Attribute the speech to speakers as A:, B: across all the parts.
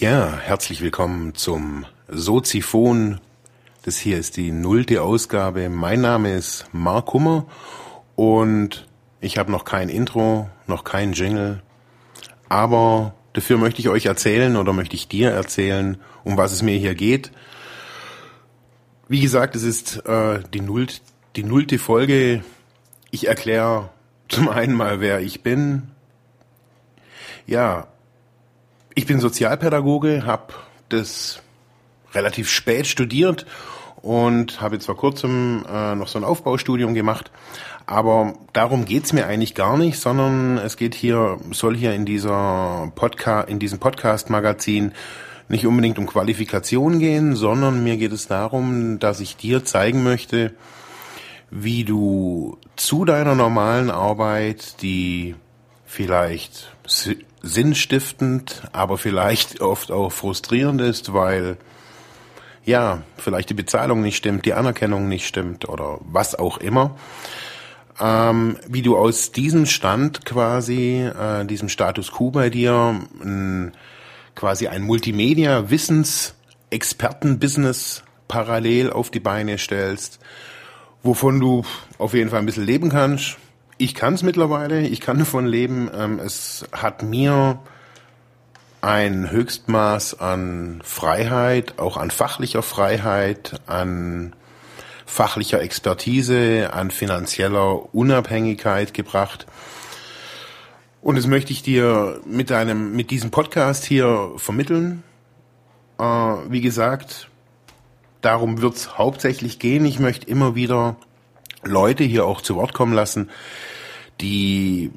A: Ja, herzlich willkommen zum Soziphon. Das hier ist die nullte Ausgabe. Mein Name ist Mark Hummer und ich habe noch kein Intro, noch kein Jingle. Aber dafür möchte ich euch erzählen oder möchte ich dir erzählen, um was es mir hier geht. Wie gesagt, es ist äh, die, nullt, die nullte Folge. Ich erkläre zum einen mal, wer ich bin. Ja, ich bin Sozialpädagoge, habe das relativ spät studiert und habe jetzt vor kurzem äh, noch so ein Aufbaustudium gemacht. Aber darum geht's mir eigentlich gar nicht, sondern es geht hier, soll hier in dieser Podcast, in diesem Podcast-Magazin nicht unbedingt um Qualifikation gehen, sondern mir geht es darum, dass ich dir zeigen möchte, wie du zu deiner normalen Arbeit, die vielleicht sinnstiftend, aber vielleicht oft auch frustrierend ist, weil ja, vielleicht die Bezahlung nicht stimmt, die Anerkennung nicht stimmt oder was auch immer. Ähm, wie du aus diesem Stand quasi, äh, diesem Status quo bei dir, ein, quasi ein Multimedia-Wissens-Experten-Business parallel auf die Beine stellst, wovon du auf jeden Fall ein bisschen leben kannst. Ich kann es mittlerweile, ich kann davon leben. Ähm, es hat mir ein Höchstmaß an Freiheit, auch an fachlicher Freiheit, an fachlicher Expertise, an finanzieller Unabhängigkeit gebracht. Und das möchte ich dir mit deinem, mit diesem Podcast hier vermitteln. Äh, wie gesagt, darum wird es hauptsächlich gehen. Ich möchte immer wieder Leute hier auch zu Wort kommen lassen, die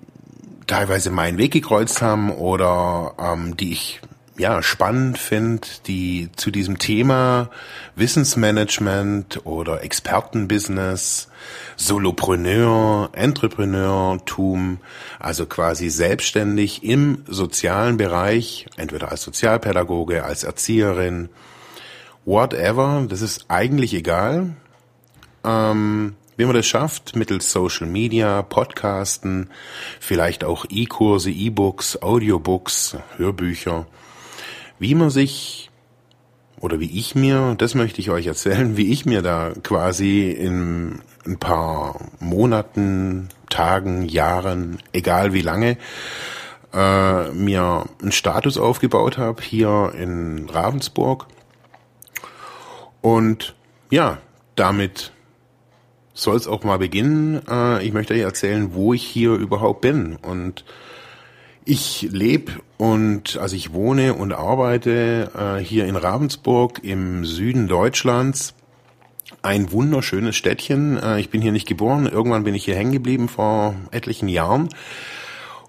A: teilweise meinen Weg gekreuzt haben oder ähm, die ich ja spannend finde, die zu diesem Thema Wissensmanagement oder Expertenbusiness, Solopreneur, Entrepreneurtum, also quasi selbstständig im sozialen Bereich, entweder als Sozialpädagoge, als Erzieherin, whatever, das ist eigentlich egal. Ähm, wie man das schafft, mittels Social Media, Podcasten, vielleicht auch E-Kurse, E-Books, Audiobooks, Hörbücher, wie man sich oder wie ich mir, das möchte ich euch erzählen, wie ich mir da quasi in ein paar Monaten, Tagen, Jahren, egal wie lange, äh, mir einen Status aufgebaut habe hier in Ravensburg. Und ja, damit soll es auch mal beginnen. Äh, ich möchte euch erzählen, wo ich hier überhaupt bin. Und ich lebe und also ich wohne und arbeite äh, hier in Ravensburg im Süden Deutschlands. Ein wunderschönes Städtchen. Äh, ich bin hier nicht geboren. Irgendwann bin ich hier hängen geblieben vor etlichen Jahren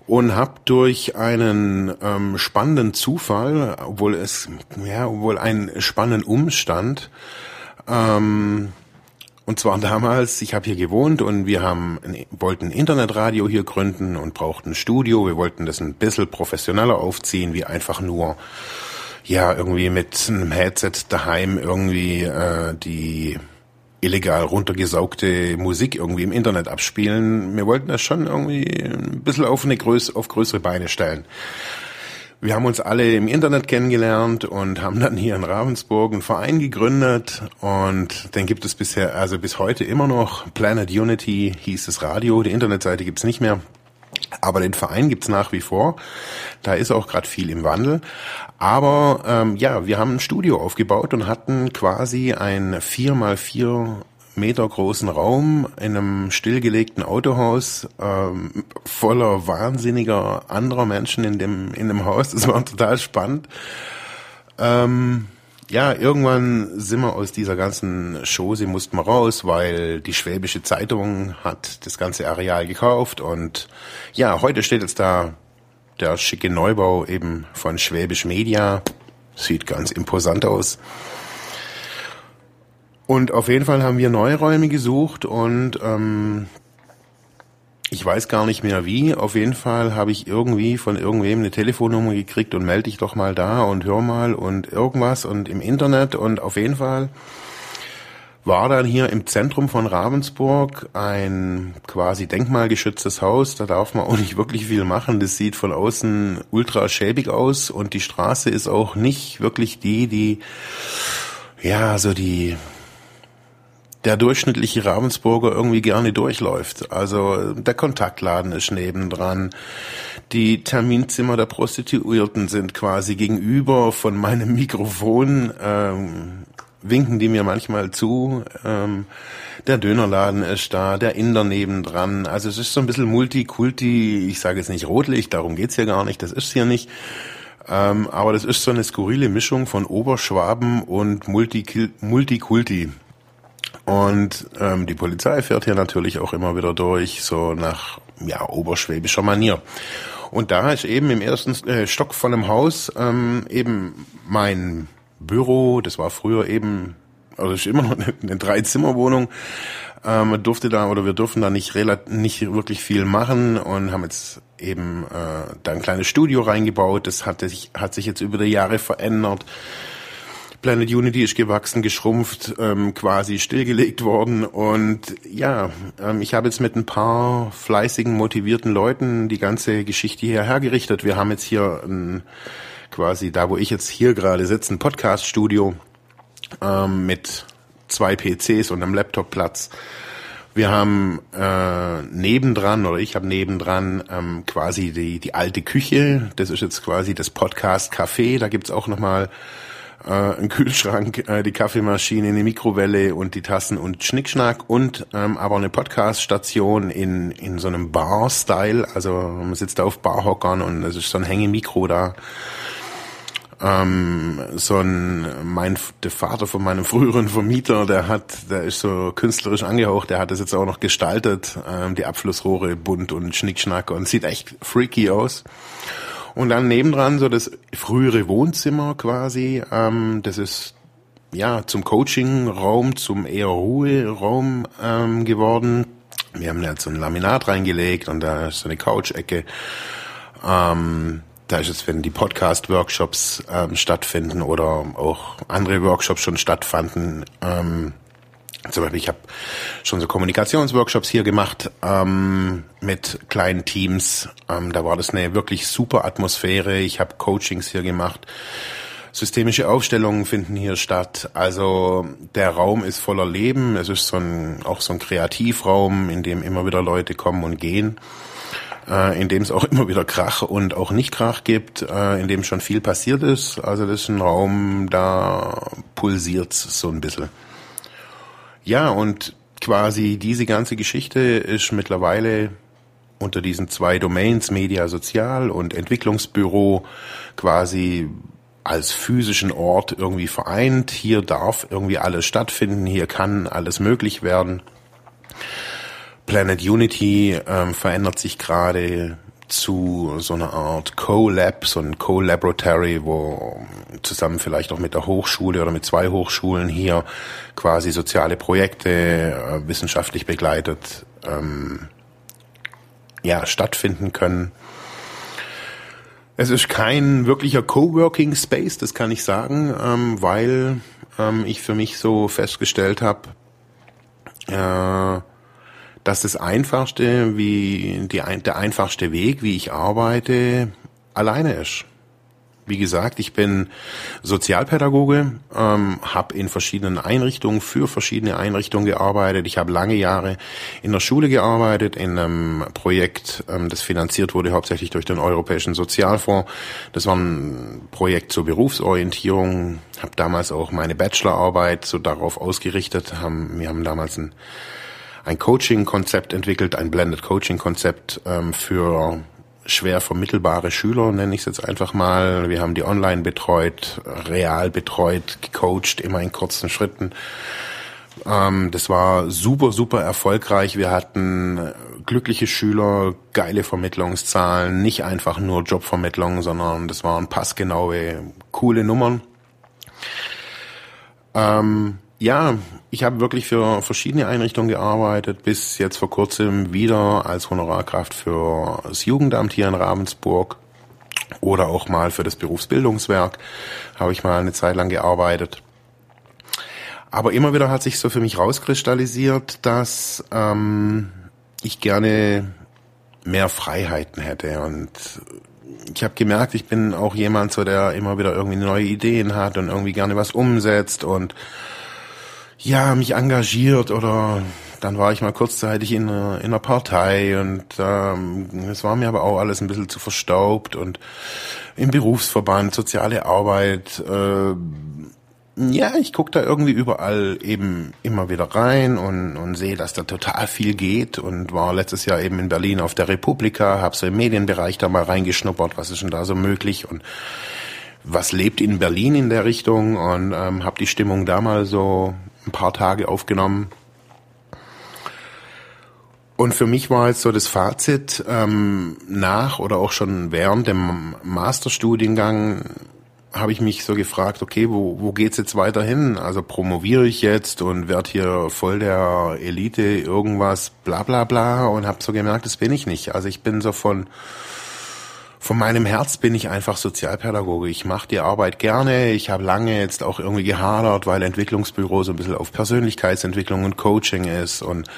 A: und habe durch einen ähm, spannenden Zufall, obwohl es ja, obwohl einen spannenden Umstand ähm, und zwar damals, ich habe hier gewohnt und wir haben wollten Internetradio hier gründen und brauchten ein Studio. Wir wollten das ein bisschen professioneller aufziehen, wie einfach nur ja irgendwie mit einem Headset daheim irgendwie äh, die illegal runtergesaugte Musik irgendwie im Internet abspielen. Wir wollten das schon irgendwie ein bisschen auf eine Größ auf größere Beine stellen. Wir haben uns alle im Internet kennengelernt und haben dann hier in Ravensburg einen Verein gegründet und den gibt es bisher, also bis heute immer noch. Planet Unity hieß das Radio, die Internetseite gibt's nicht mehr. Aber den Verein gibt's nach wie vor. Da ist auch gerade viel im Wandel. Aber ähm, ja, wir haben ein Studio aufgebaut und hatten quasi ein 4x4 Meter großen Raum in einem stillgelegten Autohaus ähm, voller wahnsinniger anderer Menschen in dem in dem Haus. Das war total spannend. Ähm, ja, irgendwann sind wir aus dieser ganzen Chose, mussten wir raus, weil die Schwäbische Zeitung hat das ganze Areal gekauft und ja, heute steht jetzt da der schicke Neubau eben von Schwäbisch Media. Sieht ganz imposant aus. Und auf jeden Fall haben wir neue Räume gesucht und ähm, ich weiß gar nicht mehr wie. Auf jeden Fall habe ich irgendwie von irgendwem eine Telefonnummer gekriegt und melde dich doch mal da und hör mal und irgendwas und im Internet und auf jeden Fall war dann hier im Zentrum von Ravensburg ein quasi denkmalgeschütztes Haus. Da darf man auch nicht wirklich viel machen. Das sieht von außen ultra schäbig aus und die Straße ist auch nicht wirklich die, die, ja, so die, der durchschnittliche Ravensburger irgendwie gerne durchläuft. Also der Kontaktladen ist nebendran. Die Terminzimmer der Prostituierten sind quasi gegenüber von meinem Mikrofon. Ähm, winken die mir manchmal zu. Ähm, der Dönerladen ist da, der Inder nebendran. Also es ist so ein bisschen Multikulti. Ich sage jetzt nicht Rotlicht, darum geht's hier gar nicht. Das ist hier nicht. Ähm, aber das ist so eine skurrile Mischung von Oberschwaben und Multikulti. Und ähm, die Polizei fährt hier natürlich auch immer wieder durch, so nach ja oberschwäbischer Manier. Und da ist eben im ersten äh, Stock von einem Haus ähm, eben mein Büro. Das war früher eben, also ist immer noch eine, eine Dreizimmerwohnung. Ähm, durfte da oder wir durften da nicht nicht wirklich viel machen und haben jetzt eben äh, da ein kleines Studio reingebaut. Das hat sich, hat sich jetzt über die Jahre verändert. Planet Unity ist gewachsen, geschrumpft, ähm, quasi stillgelegt worden. Und ja, ähm, ich habe jetzt mit ein paar fleißigen, motivierten Leuten die ganze Geschichte hierher gerichtet. Wir haben jetzt hier ein, quasi da, wo ich jetzt hier gerade sitze, ein Podcast-Studio ähm, mit zwei PCs und einem Laptopplatz. Wir haben äh, nebendran oder ich habe nebendran ähm, quasi die die alte Küche. Das ist jetzt quasi das Podcast Café. Da gibt's auch noch mal äh, einen Kühlschrank, äh, die Kaffeemaschine, eine Mikrowelle und die Tassen und Schnickschnack und ähm, aber eine Podcast-Station in, in so einem Bar-Style. Also man sitzt da auf Barhockern und es ist so ein Hängemikro da. Ähm, so ein, mein, der Vater von meinem früheren Vermieter, der hat, der ist so künstlerisch angehaucht, der hat das jetzt auch noch gestaltet, ähm, die Abflussrohre bunt und Schnickschnack und sieht echt freaky aus. Und dann nebendran so das frühere Wohnzimmer quasi. Ähm, das ist ja zum Coaching-Raum, zum eher Ruheraum ähm, geworden. Wir haben jetzt so ein Laminat reingelegt und da ist so eine Couch-Ecke. Ähm, da ist es, wenn die Podcast-Workshops ähm, stattfinden oder auch andere Workshops schon stattfanden, ähm, zum Beispiel, ich habe schon so Kommunikationsworkshops hier gemacht ähm, mit kleinen Teams. Ähm, da war das eine wirklich super Atmosphäre. Ich habe Coachings hier gemacht. Systemische Aufstellungen finden hier statt. Also der Raum ist voller Leben. Es ist so ein, auch so ein Kreativraum, in dem immer wieder Leute kommen und gehen. Äh, in dem es auch immer wieder Krach und auch nicht Krach gibt, äh, in dem schon viel passiert ist. Also das ist ein Raum, da pulsiert so ein bisschen. Ja, und quasi diese ganze Geschichte ist mittlerweile unter diesen zwei Domains Media Sozial und Entwicklungsbüro quasi als physischen Ort irgendwie vereint. Hier darf irgendwie alles stattfinden, hier kann alles möglich werden. Planet Unity ähm, verändert sich gerade zu so einer Art Co-Lab, so ein Co-Laboratory, wo zusammen vielleicht auch mit der Hochschule oder mit zwei Hochschulen hier quasi soziale Projekte äh, wissenschaftlich begleitet ähm, ja, stattfinden können. Es ist kein wirklicher Coworking Space, das kann ich sagen, ähm, weil ähm, ich für mich so festgestellt habe, äh, dass das einfachste, wie die, der einfachste Weg, wie ich arbeite, alleine ist. Wie gesagt, ich bin Sozialpädagoge, ähm, habe in verschiedenen Einrichtungen für verschiedene Einrichtungen gearbeitet. Ich habe lange Jahre in der Schule gearbeitet, in einem Projekt, ähm, das finanziert wurde hauptsächlich durch den Europäischen Sozialfonds. Das war ein Projekt zur Berufsorientierung. Habe damals auch meine Bachelorarbeit so darauf ausgerichtet. Haben, wir haben damals ein ein Coaching-Konzept entwickelt, ein Blended Coaching-Konzept ähm, für schwer vermittelbare Schüler, nenne ich es jetzt einfach mal. Wir haben die online betreut, real betreut, gecoacht, immer in kurzen Schritten. Ähm, das war super, super erfolgreich. Wir hatten glückliche Schüler, geile Vermittlungszahlen, nicht einfach nur Jobvermittlung, sondern das waren passgenaue, coole Nummern. Ähm, ja, ich habe wirklich für verschiedene Einrichtungen gearbeitet, bis jetzt vor kurzem wieder als Honorarkraft für das Jugendamt hier in Ravensburg oder auch mal für das Berufsbildungswerk habe ich mal eine Zeit lang gearbeitet. Aber immer wieder hat sich so für mich rauskristallisiert, dass ähm, ich gerne mehr Freiheiten hätte und ich habe gemerkt, ich bin auch jemand, so der immer wieder irgendwie neue Ideen hat und irgendwie gerne was umsetzt und ja, mich engagiert oder dann war ich mal kurzzeitig in einer, in einer Partei und ähm, es war mir aber auch alles ein bisschen zu verstaubt und im Berufsverband, soziale Arbeit, äh, ja, ich gucke da irgendwie überall eben immer wieder rein und, und sehe, dass da total viel geht und war letztes Jahr eben in Berlin auf der Republika, habe so im Medienbereich da mal reingeschnuppert, was ist denn da so möglich und was lebt in Berlin in der Richtung und ähm, habe die Stimmung da mal so ein paar Tage aufgenommen. Und für mich war jetzt so das Fazit ähm, nach oder auch schon während dem Masterstudiengang habe ich mich so gefragt, okay, wo, wo geht's jetzt weiterhin? Also promoviere ich jetzt und werde hier voll der Elite irgendwas bla bla bla und habe so gemerkt, das bin ich nicht. Also ich bin so von von meinem Herz bin ich einfach Sozialpädagoge. Ich mache die Arbeit gerne. Ich habe lange jetzt auch irgendwie gehadert, weil Entwicklungsbüro so ein bisschen auf Persönlichkeitsentwicklung und Coaching ist und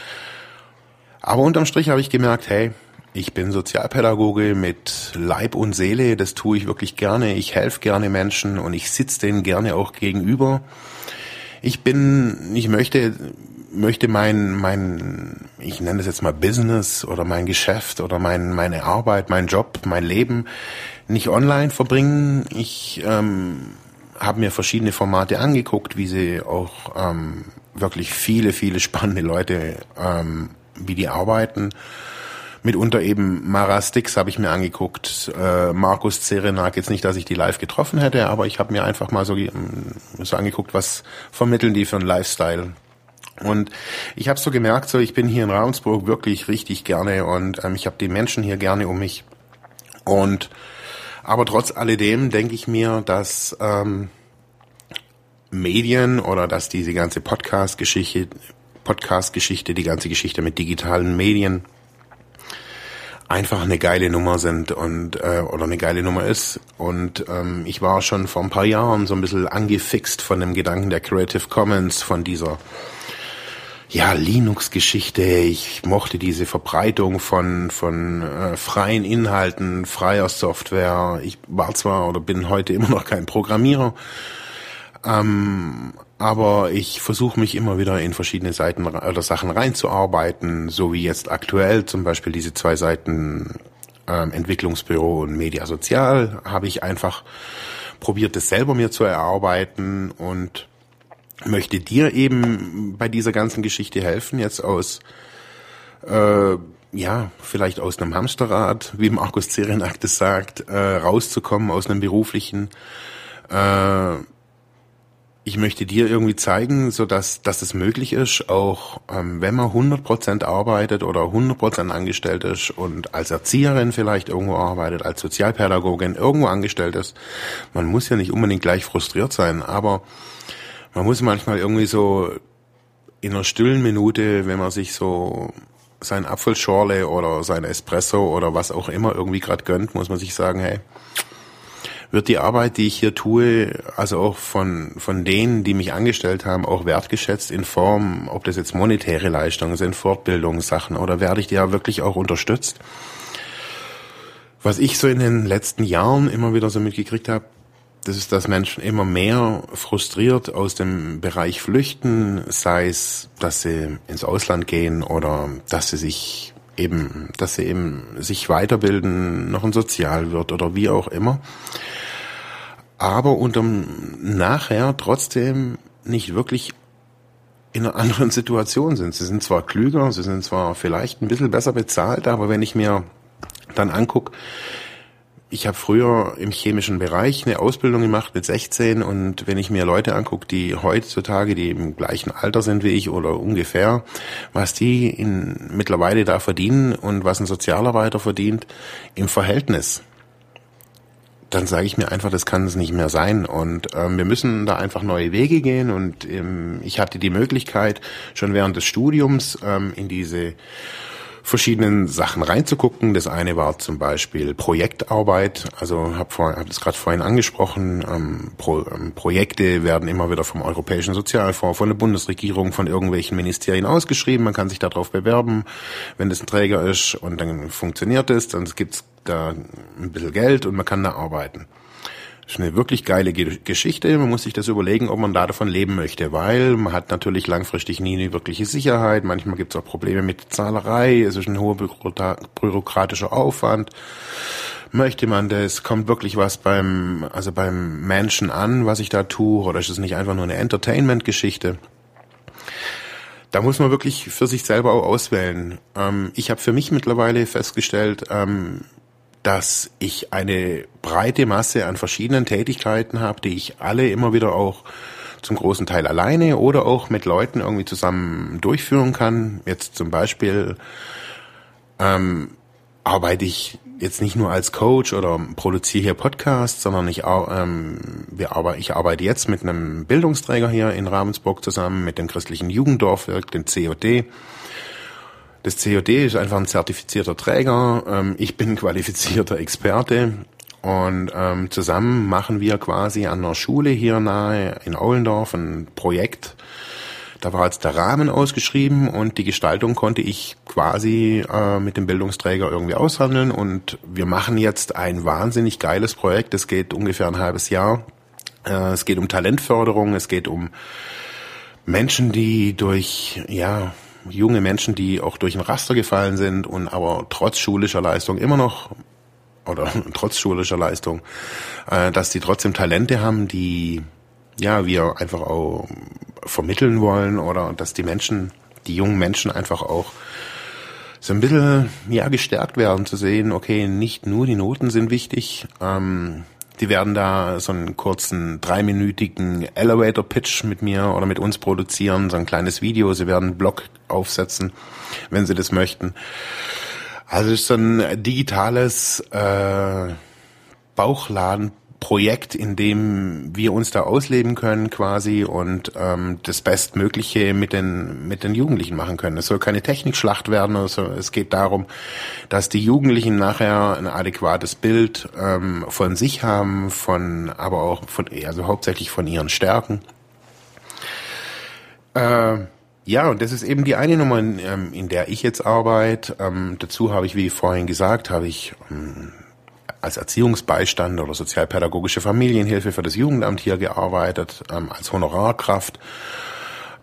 A: aber unterm Strich habe ich gemerkt, hey, ich bin Sozialpädagoge mit Leib und Seele, das tue ich wirklich gerne. Ich helfe gerne Menschen und ich sitze denen gerne auch gegenüber. Ich bin, ich möchte, möchte mein, mein, ich nenne das jetzt mal Business oder mein Geschäft oder mein, meine Arbeit, mein Job, mein Leben nicht online verbringen. Ich ähm, habe mir verschiedene Formate angeguckt, wie sie auch ähm, wirklich viele, viele spannende Leute, ähm, wie die arbeiten mitunter eben Mara Stix habe ich mir angeguckt, äh, Markus Zerenak, jetzt nicht, dass ich die live getroffen hätte, aber ich habe mir einfach mal so, so angeguckt, was vermitteln die für einen Lifestyle. Und ich habe so gemerkt, so ich bin hier in Ravensburg wirklich richtig gerne und ähm, ich habe die Menschen hier gerne um mich. Und aber trotz alledem denke ich mir, dass ähm, Medien oder dass diese ganze Podcast-Geschichte, Podcast-Geschichte, die ganze Geschichte mit digitalen Medien einfach eine geile Nummer sind und äh, oder eine geile Nummer ist. Und ähm, ich war schon vor ein paar Jahren so ein bisschen angefixt von dem Gedanken der Creative Commons, von dieser ja, Linux-Geschichte. Ich mochte diese Verbreitung von, von äh, freien Inhalten, freier Software. Ich war zwar oder bin heute immer noch kein Programmierer, ähm, aber ich versuche mich immer wieder in verschiedene Seiten oder Sachen reinzuarbeiten, so wie jetzt aktuell zum Beispiel diese zwei Seiten ähm, Entwicklungsbüro und Media Sozial habe ich einfach probiert, das selber mir zu erarbeiten und möchte dir eben bei dieser ganzen Geschichte helfen, jetzt aus äh, ja, vielleicht aus einem Hamsterrad, wie Markus Zerenak das sagt, äh, rauszukommen aus einem beruflichen äh, ich möchte dir irgendwie zeigen, so dass, dass es möglich ist, auch ähm, wenn man 100% arbeitet oder 100% angestellt ist und als Erzieherin vielleicht irgendwo arbeitet, als Sozialpädagogin irgendwo angestellt ist. Man muss ja nicht unbedingt gleich frustriert sein, aber man muss manchmal irgendwie so in einer stillen Minute, wenn man sich so sein Apfelschorle oder sein Espresso oder was auch immer irgendwie gerade gönnt, muss man sich sagen, hey, wird die Arbeit, die ich hier tue, also auch von, von denen, die mich angestellt haben, auch wertgeschätzt in Form, ob das jetzt monetäre Leistungen sind, Fortbildungssachen oder werde ich ja wirklich auch unterstützt? Was ich so in den letzten Jahren immer wieder so mitgekriegt habe, das ist, dass Menschen immer mehr frustriert aus dem Bereich flüchten, sei es, dass sie ins Ausland gehen oder dass sie sich eben, dass sie eben sich weiterbilden, noch ein Sozialwirt oder wie auch immer aber unterm nachher trotzdem nicht wirklich in einer anderen Situation sind. Sie sind zwar klüger, sie sind zwar vielleicht ein bisschen besser bezahlt, aber wenn ich mir dann anguck, ich habe früher im chemischen Bereich eine Ausbildung gemacht mit 16 und wenn ich mir Leute angucke, die heutzutage, die im gleichen Alter sind wie ich oder ungefähr, was die in, mittlerweile da verdienen und was ein Sozialarbeiter verdient im Verhältnis, dann sage ich mir einfach, das kann es nicht mehr sein. Und ähm, wir müssen da einfach neue Wege gehen. Und ähm, ich hatte die Möglichkeit, schon während des Studiums ähm, in diese verschiedenen Sachen reinzugucken. Das eine war zum Beispiel Projektarbeit. Also habe vor, hab das gerade vorhin angesprochen. Ähm, Pro, ähm, Projekte werden immer wieder vom Europäischen Sozialfonds, von der Bundesregierung, von irgendwelchen Ministerien ausgeschrieben. Man kann sich darauf bewerben, wenn das ein Träger ist und dann funktioniert es, dann gibt's da ein bisschen Geld und man kann da arbeiten. Das ist eine wirklich geile Geschichte. Man muss sich das überlegen, ob man da davon leben möchte, weil man hat natürlich langfristig nie eine wirkliche Sicherheit. Manchmal gibt es auch Probleme mit Zahlerei. Es ist ein hoher bürokratischer Aufwand. Möchte man das? Kommt wirklich was beim, also beim Menschen an, was ich da tue? Oder ist es nicht einfach nur eine Entertainment-Geschichte? Da muss man wirklich für sich selber auch auswählen. Ähm, ich habe für mich mittlerweile festgestellt, ähm, dass ich eine breite Masse an verschiedenen Tätigkeiten habe, die ich alle immer wieder auch zum großen Teil alleine oder auch mit Leuten irgendwie zusammen durchführen kann. Jetzt zum Beispiel ähm, arbeite ich jetzt nicht nur als Coach oder produziere hier Podcasts, sondern ich, ähm, wir arbeite, ich arbeite jetzt mit einem Bildungsträger hier in Ravensburg zusammen, mit dem christlichen Jugenddorfwerk, dem COD. Das COD ist einfach ein zertifizierter Träger. Ähm, ich bin qualifizierter Experte. Und ähm, zusammen machen wir quasi an einer Schule hier nahe in Aulendorf ein Projekt. Da war jetzt der Rahmen ausgeschrieben und die Gestaltung konnte ich quasi äh, mit dem Bildungsträger irgendwie aushandeln. Und wir machen jetzt ein wahnsinnig geiles Projekt. Es geht ungefähr ein halbes Jahr. Äh, es geht um Talentförderung. Es geht um Menschen, die durch ja junge Menschen, die auch durch ein Raster gefallen sind und aber trotz schulischer Leistung immer noch oder trotz schulischer Leistung, äh, dass die trotzdem Talente haben, die ja wir einfach auch vermitteln wollen oder dass die Menschen, die jungen Menschen einfach auch so ein bisschen ja gestärkt werden zu sehen, okay, nicht nur die Noten sind wichtig, ähm, die werden da so einen kurzen dreiminütigen Elevator Pitch mit mir oder mit uns produzieren, so ein kleines Video. Sie werden Blog aufsetzen, wenn sie das möchten. Also es ist so ein digitales äh, Bauchladen Projekt, in dem wir uns da ausleben können quasi und ähm, das Bestmögliche mit den mit den Jugendlichen machen können. Es soll keine Technikschlacht werden, also es geht darum, dass die Jugendlichen nachher ein adäquates Bild ähm, von sich haben, von aber auch von also hauptsächlich von ihren Stärken. Äh, ja, und das ist eben die eine Nummer, in, ähm, in der ich jetzt arbeite. Ähm, dazu habe ich, wie vorhin gesagt, habe ich ähm, als Erziehungsbeistand oder sozialpädagogische Familienhilfe für das Jugendamt hier gearbeitet, ähm, als Honorarkraft.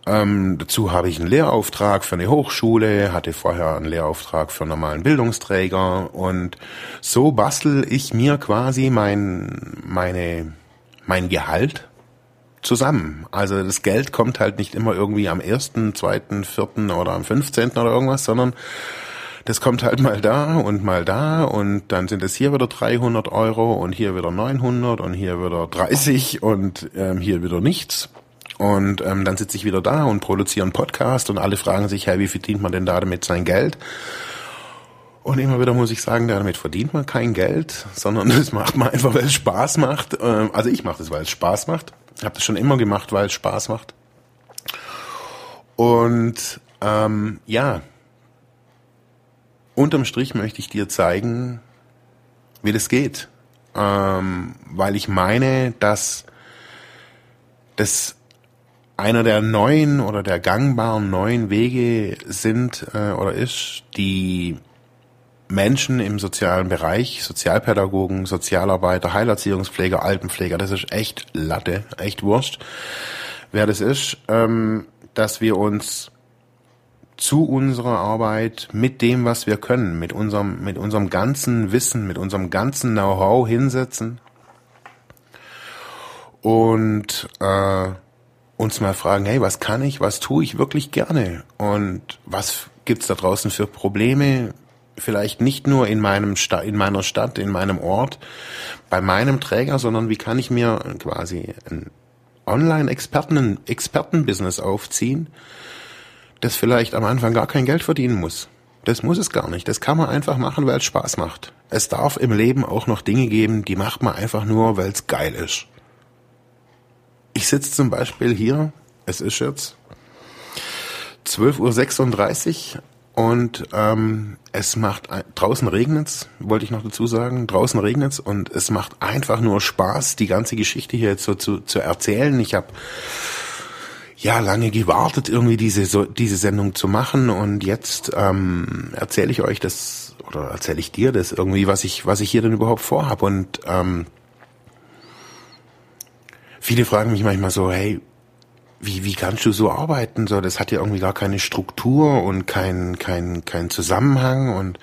A: Ähm, dazu habe ich einen Lehrauftrag für eine Hochschule, hatte vorher einen Lehrauftrag für einen normalen Bildungsträger und so bastel ich mir quasi mein, meine, mein Gehalt zusammen. Also das Geld kommt halt nicht immer irgendwie am ersten, zweiten, vierten oder am fünfzehnten oder irgendwas, sondern das kommt halt mal da und mal da und dann sind es hier wieder 300 Euro und hier wieder 900 und hier wieder 30 und ähm, hier wieder nichts. Und ähm, dann sitze ich wieder da und produziere einen Podcast und alle fragen sich, hey, wie verdient man denn da damit sein Geld? Und immer wieder muss ich sagen, damit verdient man kein Geld, sondern das macht man einfach, weil es Spaß macht. Ähm, also ich mache das, weil es Spaß macht. Habe das schon immer gemacht, weil es Spaß macht. Und ähm, ja, unterm Strich möchte ich dir zeigen, wie das geht. Ähm, weil ich meine, dass das einer der neuen oder der gangbaren neuen Wege sind äh, oder ist, die Menschen im sozialen Bereich, Sozialpädagogen, Sozialarbeiter, Heilerziehungspfleger, Altenpfleger, das ist echt Latte, echt Wurscht, wer das ist, ähm, dass wir uns zu unserer Arbeit mit dem, was wir können, mit unserem, mit unserem ganzen Wissen, mit unserem ganzen Know-how hinsetzen und äh, uns mal fragen, hey, was kann ich, was tue ich wirklich gerne und was gibt's da draußen für Probleme? Vielleicht nicht nur in meinem Sta in meiner Stadt, in meinem Ort, bei meinem Träger, sondern wie kann ich mir quasi ein Online-Experten-Experten-Business aufziehen, das vielleicht am Anfang gar kein Geld verdienen muss. Das muss es gar nicht. Das kann man einfach machen, weil es Spaß macht. Es darf im Leben auch noch Dinge geben, die macht man einfach nur, weil es geil ist. Ich sitze zum Beispiel hier, es ist jetzt 12.36 Uhr und ähm, es macht draußen regnet's, wollte ich noch dazu sagen. Draußen regnet's und es macht einfach nur Spaß, die ganze Geschichte hier jetzt so zu, zu erzählen. Ich habe ja lange gewartet, irgendwie diese so, diese Sendung zu machen und jetzt ähm, erzähle ich euch das oder erzähle ich dir das irgendwie, was ich was ich hier denn überhaupt vorhab und ähm, viele fragen mich manchmal so, hey, wie, wie kannst du so arbeiten? So, das hat ja irgendwie gar keine Struktur und kein, kein, kein Zusammenhang und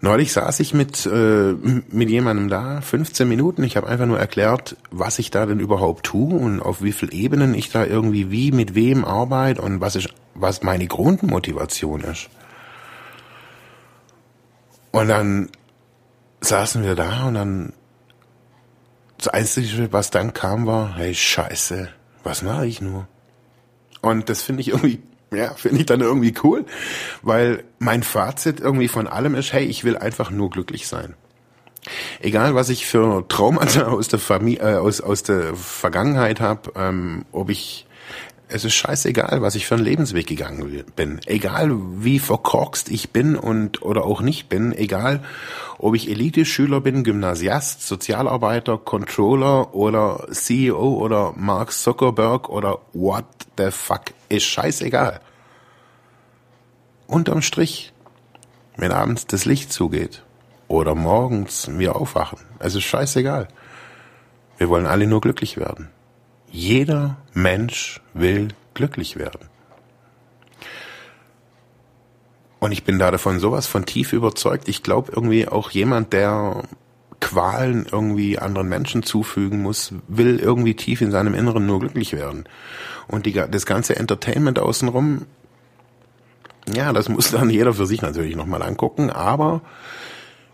A: Neulich saß ich mit, äh, mit jemandem da, 15 Minuten. Ich habe einfach nur erklärt, was ich da denn überhaupt tue und auf wie viel Ebenen ich da irgendwie wie mit wem arbeite und was, ich, was meine Grundmotivation ist. Und dann saßen wir da und dann das Einzige, was dann kam, war, hey, scheiße, was mache ich nur? Und das finde ich irgendwie, ja, finde ich dann irgendwie cool, weil mein Fazit irgendwie von allem ist, hey, ich will einfach nur glücklich sein. Egal, was ich für Traumata aus der Familie, äh, aus, aus der Vergangenheit habe, ähm, ob ich es ist scheißegal, was ich für einen Lebensweg gegangen bin. Egal wie verkorkst ich bin und oder auch nicht bin, egal ob ich Elite-Schüler bin, Gymnasiast, Sozialarbeiter, Controller oder CEO oder Mark Zuckerberg oder what the fuck, ist scheißegal. Unterm Strich, wenn abends das Licht zugeht oder morgens wir aufwachen, es ist scheißegal. Wir wollen alle nur glücklich werden. Jeder Mensch will glücklich werden. Und ich bin da davon sowas von tief überzeugt. Ich glaube irgendwie auch jemand, der Qualen irgendwie anderen Menschen zufügen muss, will irgendwie tief in seinem Inneren nur glücklich werden. Und die, das ganze Entertainment außenrum, ja, das muss dann jeder für sich natürlich nochmal angucken, aber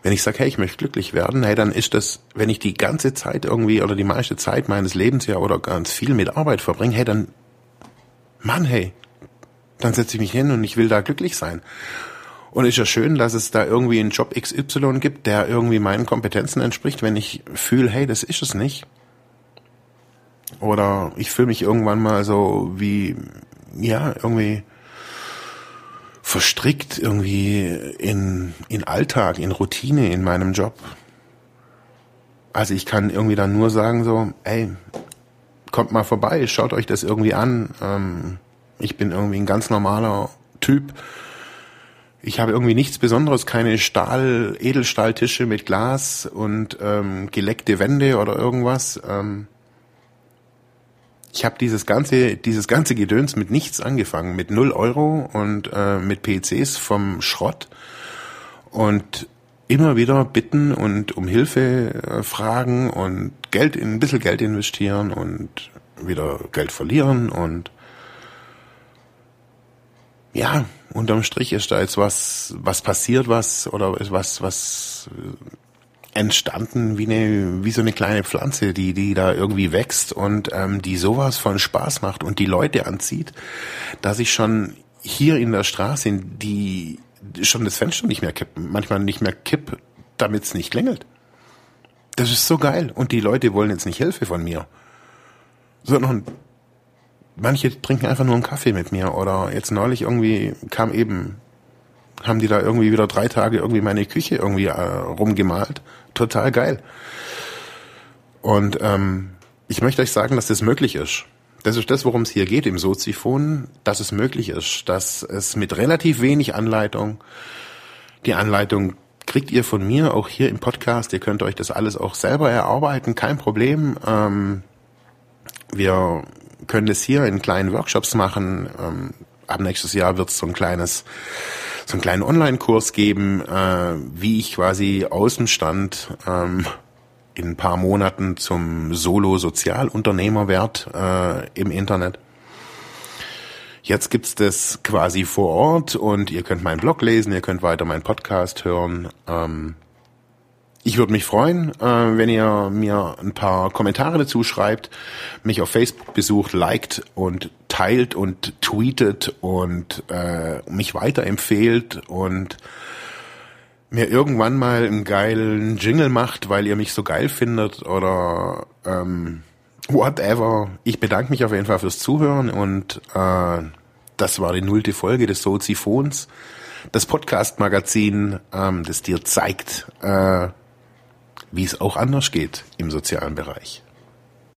A: wenn ich sage, hey, ich möchte glücklich werden, hey, dann ist das, wenn ich die ganze Zeit irgendwie oder die meiste Zeit meines Lebens ja oder ganz viel mit Arbeit verbringe, hey, dann, Mann, hey, dann setze ich mich hin und ich will da glücklich sein. Und ist ja schön, dass es da irgendwie einen Job XY gibt, der irgendwie meinen Kompetenzen entspricht, wenn ich fühle, hey, das ist es nicht. Oder ich fühle mich irgendwann mal so wie, ja, irgendwie verstrickt irgendwie in, in Alltag, in Routine in meinem Job. Also ich kann irgendwie dann nur sagen so, ey, kommt mal vorbei, schaut euch das irgendwie an. Ähm, ich bin irgendwie ein ganz normaler Typ. Ich habe irgendwie nichts Besonderes, keine Stahl, Edelstahltische mit Glas und ähm, geleckte Wände oder irgendwas. Ähm, ich habe dieses ganze, dieses ganze Gedöns mit nichts angefangen, mit null Euro und äh, mit PCs vom Schrott und immer wieder bitten und um Hilfe äh, fragen und Geld in ein bisschen Geld investieren und wieder Geld verlieren und ja, unterm Strich ist da jetzt was, was passiert, was oder ist was, was entstanden wie eine wie so eine kleine Pflanze, die die da irgendwie wächst und ähm, die sowas von Spaß macht und die Leute anzieht, dass ich schon hier in der Straße die schon das Fenster nicht mehr kippen, manchmal nicht mehr kipp, damit es nicht klingelt. Das ist so geil und die Leute wollen jetzt nicht Hilfe von mir, sondern manche trinken einfach nur einen Kaffee mit mir oder jetzt neulich irgendwie kam eben haben die da irgendwie wieder drei Tage irgendwie meine Küche irgendwie äh, rumgemalt. Total geil. Und ähm, ich möchte euch sagen, dass das möglich ist. Das ist das, worum es hier geht im Soziphon, dass es möglich ist, dass es mit relativ wenig Anleitung, die Anleitung kriegt ihr von mir auch hier im Podcast. Ihr könnt euch das alles auch selber erarbeiten, kein Problem. Ähm, wir können das hier in kleinen Workshops machen. Ähm, ab nächstes Jahr wird es so ein kleines so einen kleinen Online-Kurs geben, äh, wie ich quasi Außenstand ähm, in ein paar Monaten zum Solo-Sozialunternehmer werde äh, im Internet. Jetzt gibt's das quasi vor Ort und ihr könnt meinen Blog lesen, ihr könnt weiter meinen Podcast hören. Ähm, ich würde mich freuen, äh, wenn ihr mir ein paar Kommentare dazu schreibt, mich auf Facebook besucht, liked und teilt und tweetet und äh, mich weiterempfehlt und mir irgendwann mal einen geilen Jingle macht, weil ihr mich so geil findet oder ähm, whatever. Ich bedanke mich auf jeden Fall fürs Zuhören und äh, Das war die nullte Folge des Soziphons, das Podcast-Magazin, ähm, das dir zeigt, äh, wie es auch anders geht im sozialen Bereich.